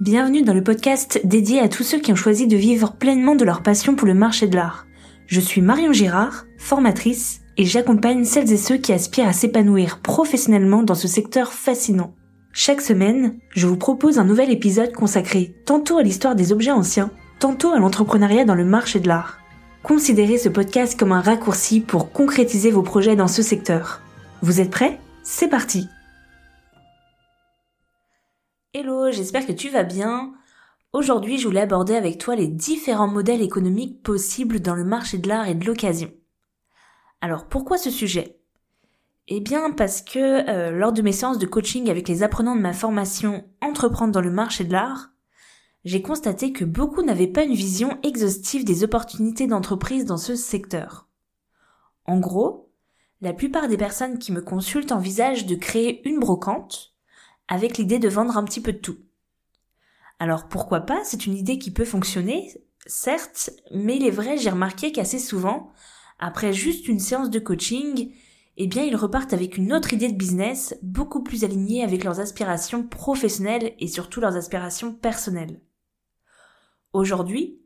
Bienvenue dans le podcast dédié à tous ceux qui ont choisi de vivre pleinement de leur passion pour le marché de l'art. Je suis Marion Girard, formatrice, et j'accompagne celles et ceux qui aspirent à s'épanouir professionnellement dans ce secteur fascinant. Chaque semaine, je vous propose un nouvel épisode consacré tantôt à l'histoire des objets anciens, tantôt à l'entrepreneuriat dans le marché de l'art. Considérez ce podcast comme un raccourci pour concrétiser vos projets dans ce secteur. Vous êtes prêts? C'est parti Hello, j'espère que tu vas bien. Aujourd'hui, je voulais aborder avec toi les différents modèles économiques possibles dans le marché de l'art et de l'occasion. Alors, pourquoi ce sujet? Eh bien, parce que euh, lors de mes séances de coaching avec les apprenants de ma formation Entreprendre dans le marché de l'art, j'ai constaté que beaucoup n'avaient pas une vision exhaustive des opportunités d'entreprise dans ce secteur. En gros, la plupart des personnes qui me consultent envisagent de créer une brocante, avec l'idée de vendre un petit peu de tout. Alors pourquoi pas, c'est une idée qui peut fonctionner, certes, mais il est vrai, j'ai remarqué qu'assez souvent, après juste une séance de coaching, eh bien ils repartent avec une autre idée de business, beaucoup plus alignée avec leurs aspirations professionnelles et surtout leurs aspirations personnelles. Aujourd'hui,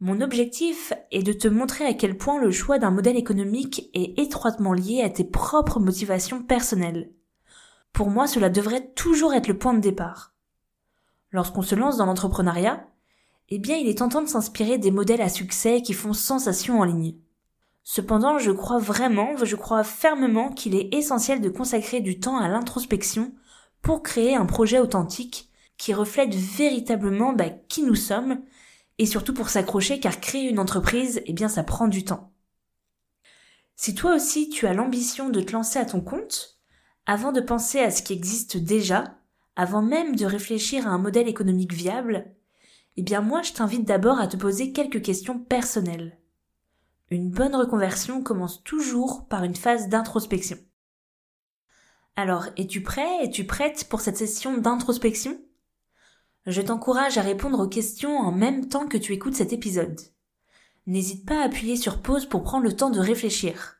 mon objectif est de te montrer à quel point le choix d'un modèle économique est étroitement lié à tes propres motivations personnelles. Pour moi, cela devrait toujours être le point de départ. Lorsqu'on se lance dans l'entrepreneuriat, eh bien, il est tentant de s'inspirer des modèles à succès qui font sensation en ligne. Cependant, je crois vraiment, je crois fermement qu'il est essentiel de consacrer du temps à l'introspection pour créer un projet authentique qui reflète véritablement bah, qui nous sommes et surtout pour s'accrocher car créer une entreprise, eh bien, ça prend du temps. Si toi aussi tu as l'ambition de te lancer à ton compte, avant de penser à ce qui existe déjà, avant même de réfléchir à un modèle économique viable, eh bien moi je t'invite d'abord à te poser quelques questions personnelles. Une bonne reconversion commence toujours par une phase d'introspection. Alors, es-tu prêt, es-tu prête pour cette session d'introspection? Je t'encourage à répondre aux questions en même temps que tu écoutes cet épisode. N'hésite pas à appuyer sur pause pour prendre le temps de réfléchir.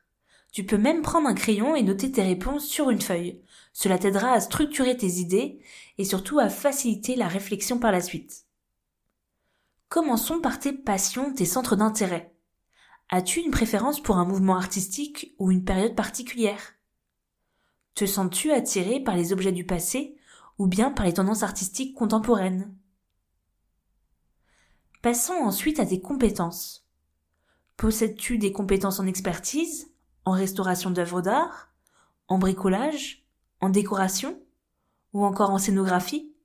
Tu peux même prendre un crayon et noter tes réponses sur une feuille. Cela t'aidera à structurer tes idées et surtout à faciliter la réflexion par la suite. Commençons par tes passions, tes centres d'intérêt. As-tu une préférence pour un mouvement artistique ou une période particulière? Te sens-tu attiré par les objets du passé ou bien par les tendances artistiques contemporaines? Passons ensuite à tes compétences. Possèdes-tu des compétences en expertise, en restauration d'œuvres d'art, en bricolage, en décoration ou encore en scénographie.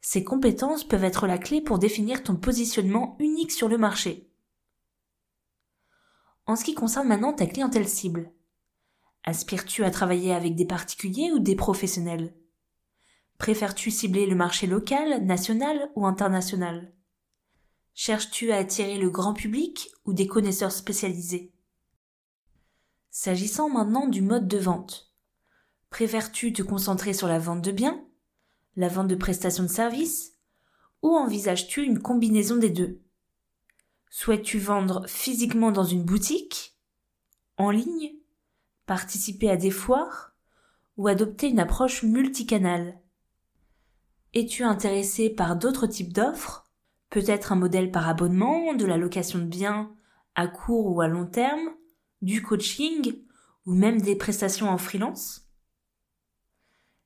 Ces compétences peuvent être la clé pour définir ton positionnement unique sur le marché. En ce qui concerne maintenant ta clientèle cible, aspires-tu à travailler avec des particuliers ou des professionnels? Préfères-tu cibler le marché local, national ou international? Cherches-tu à attirer le grand public ou des connaisseurs spécialisés? S'agissant maintenant du mode de vente. Préfères-tu te concentrer sur la vente de biens, la vente de prestations de services, ou envisages-tu une combinaison des deux? Souhaites-tu vendre physiquement dans une boutique, en ligne, participer à des foires, ou adopter une approche multicanale? Es-tu intéressé par d'autres types d'offres Peut-être un modèle par abonnement, de la location de biens à court ou à long terme, du coaching ou même des prestations en freelance.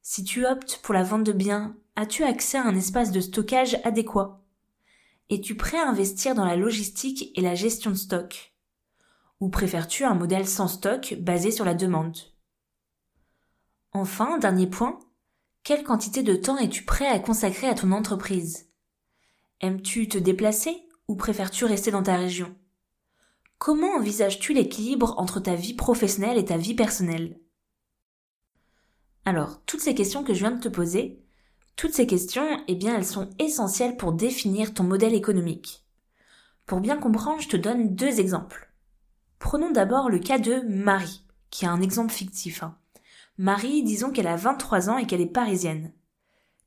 Si tu optes pour la vente de biens, as-tu accès à un espace de stockage adéquat? Es-tu prêt à investir dans la logistique et la gestion de stock? Ou préfères-tu un modèle sans stock basé sur la demande? Enfin, dernier point, quelle quantité de temps es-tu prêt à consacrer à ton entreprise? Aimes-tu te déplacer ou préfères-tu rester dans ta région? Comment envisages-tu l'équilibre entre ta vie professionnelle et ta vie personnelle? Alors, toutes ces questions que je viens de te poser, toutes ces questions, eh bien, elles sont essentielles pour définir ton modèle économique. Pour bien comprendre, je te donne deux exemples. Prenons d'abord le cas de Marie, qui est un exemple fictif. Hein. Marie, disons qu'elle a 23 ans et qu'elle est parisienne.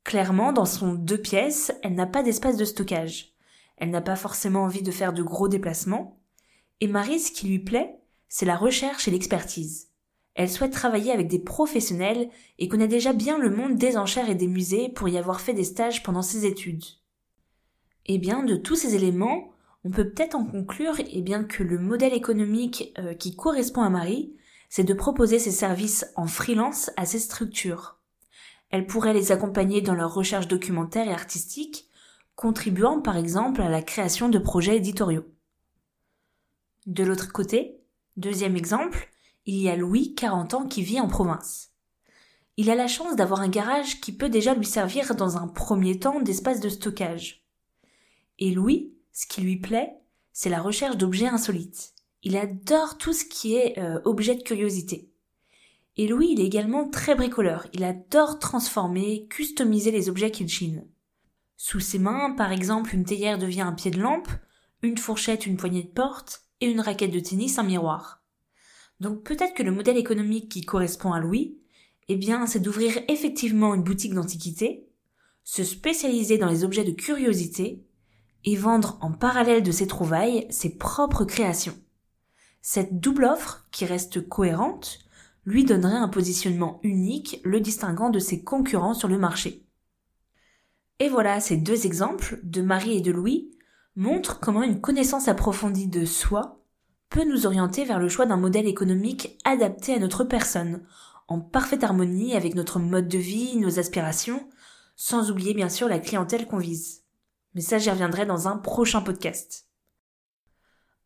Clairement, dans son deux pièces, elle n'a pas d'espace de stockage. Elle n'a pas forcément envie de faire de gros déplacements, et Marie, ce qui lui plaît, c'est la recherche et l'expertise. Elle souhaite travailler avec des professionnels et connaît déjà bien le monde des enchères et des musées pour y avoir fait des stages pendant ses études. Eh bien, de tous ces éléments, on peut peut-être en conclure eh bien, que le modèle économique euh, qui correspond à Marie, c'est de proposer ses services en freelance à ces structures. Elle pourrait les accompagner dans leur recherche documentaire et artistique, contribuant par exemple à la création de projets éditoriaux. De l'autre côté, deuxième exemple, il y a Louis, 40 ans, qui vit en province. Il a la chance d'avoir un garage qui peut déjà lui servir dans un premier temps d'espace de stockage. Et Louis, ce qui lui plaît, c'est la recherche d'objets insolites. Il adore tout ce qui est euh, objet de curiosité. Et Louis, il est également très bricoleur. Il adore transformer, customiser les objets qu'il chine. Sous ses mains, par exemple, une théière devient un pied de lampe, une fourchette une poignée de porte, et une raquette de tennis un miroir. Donc peut-être que le modèle économique qui correspond à Louis, eh bien, c'est d'ouvrir effectivement une boutique d'antiquité, se spécialiser dans les objets de curiosité, et vendre en parallèle de ses trouvailles ses propres créations. Cette double offre, qui reste cohérente, lui donnerait un positionnement unique le distinguant de ses concurrents sur le marché. Et voilà, ces deux exemples, de Marie et de Louis, montrent comment une connaissance approfondie de soi peut nous orienter vers le choix d'un modèle économique adapté à notre personne, en parfaite harmonie avec notre mode de vie, nos aspirations, sans oublier bien sûr la clientèle qu'on vise. Mais ça j'y reviendrai dans un prochain podcast.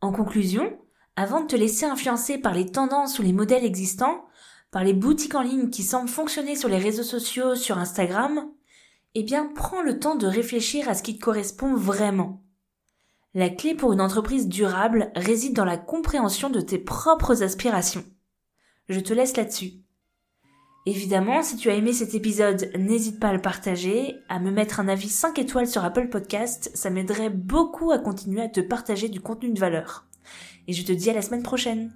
En conclusion, avant de te laisser influencer par les tendances ou les modèles existants, par les boutiques en ligne qui semblent fonctionner sur les réseaux sociaux, sur Instagram, eh bien prends le temps de réfléchir à ce qui te correspond vraiment. La clé pour une entreprise durable réside dans la compréhension de tes propres aspirations. Je te laisse là-dessus. Évidemment, si tu as aimé cet épisode, n'hésite pas à le partager, à me mettre un avis 5 étoiles sur Apple Podcast, ça m'aiderait beaucoup à continuer à te partager du contenu de valeur et je te dis à la semaine prochaine.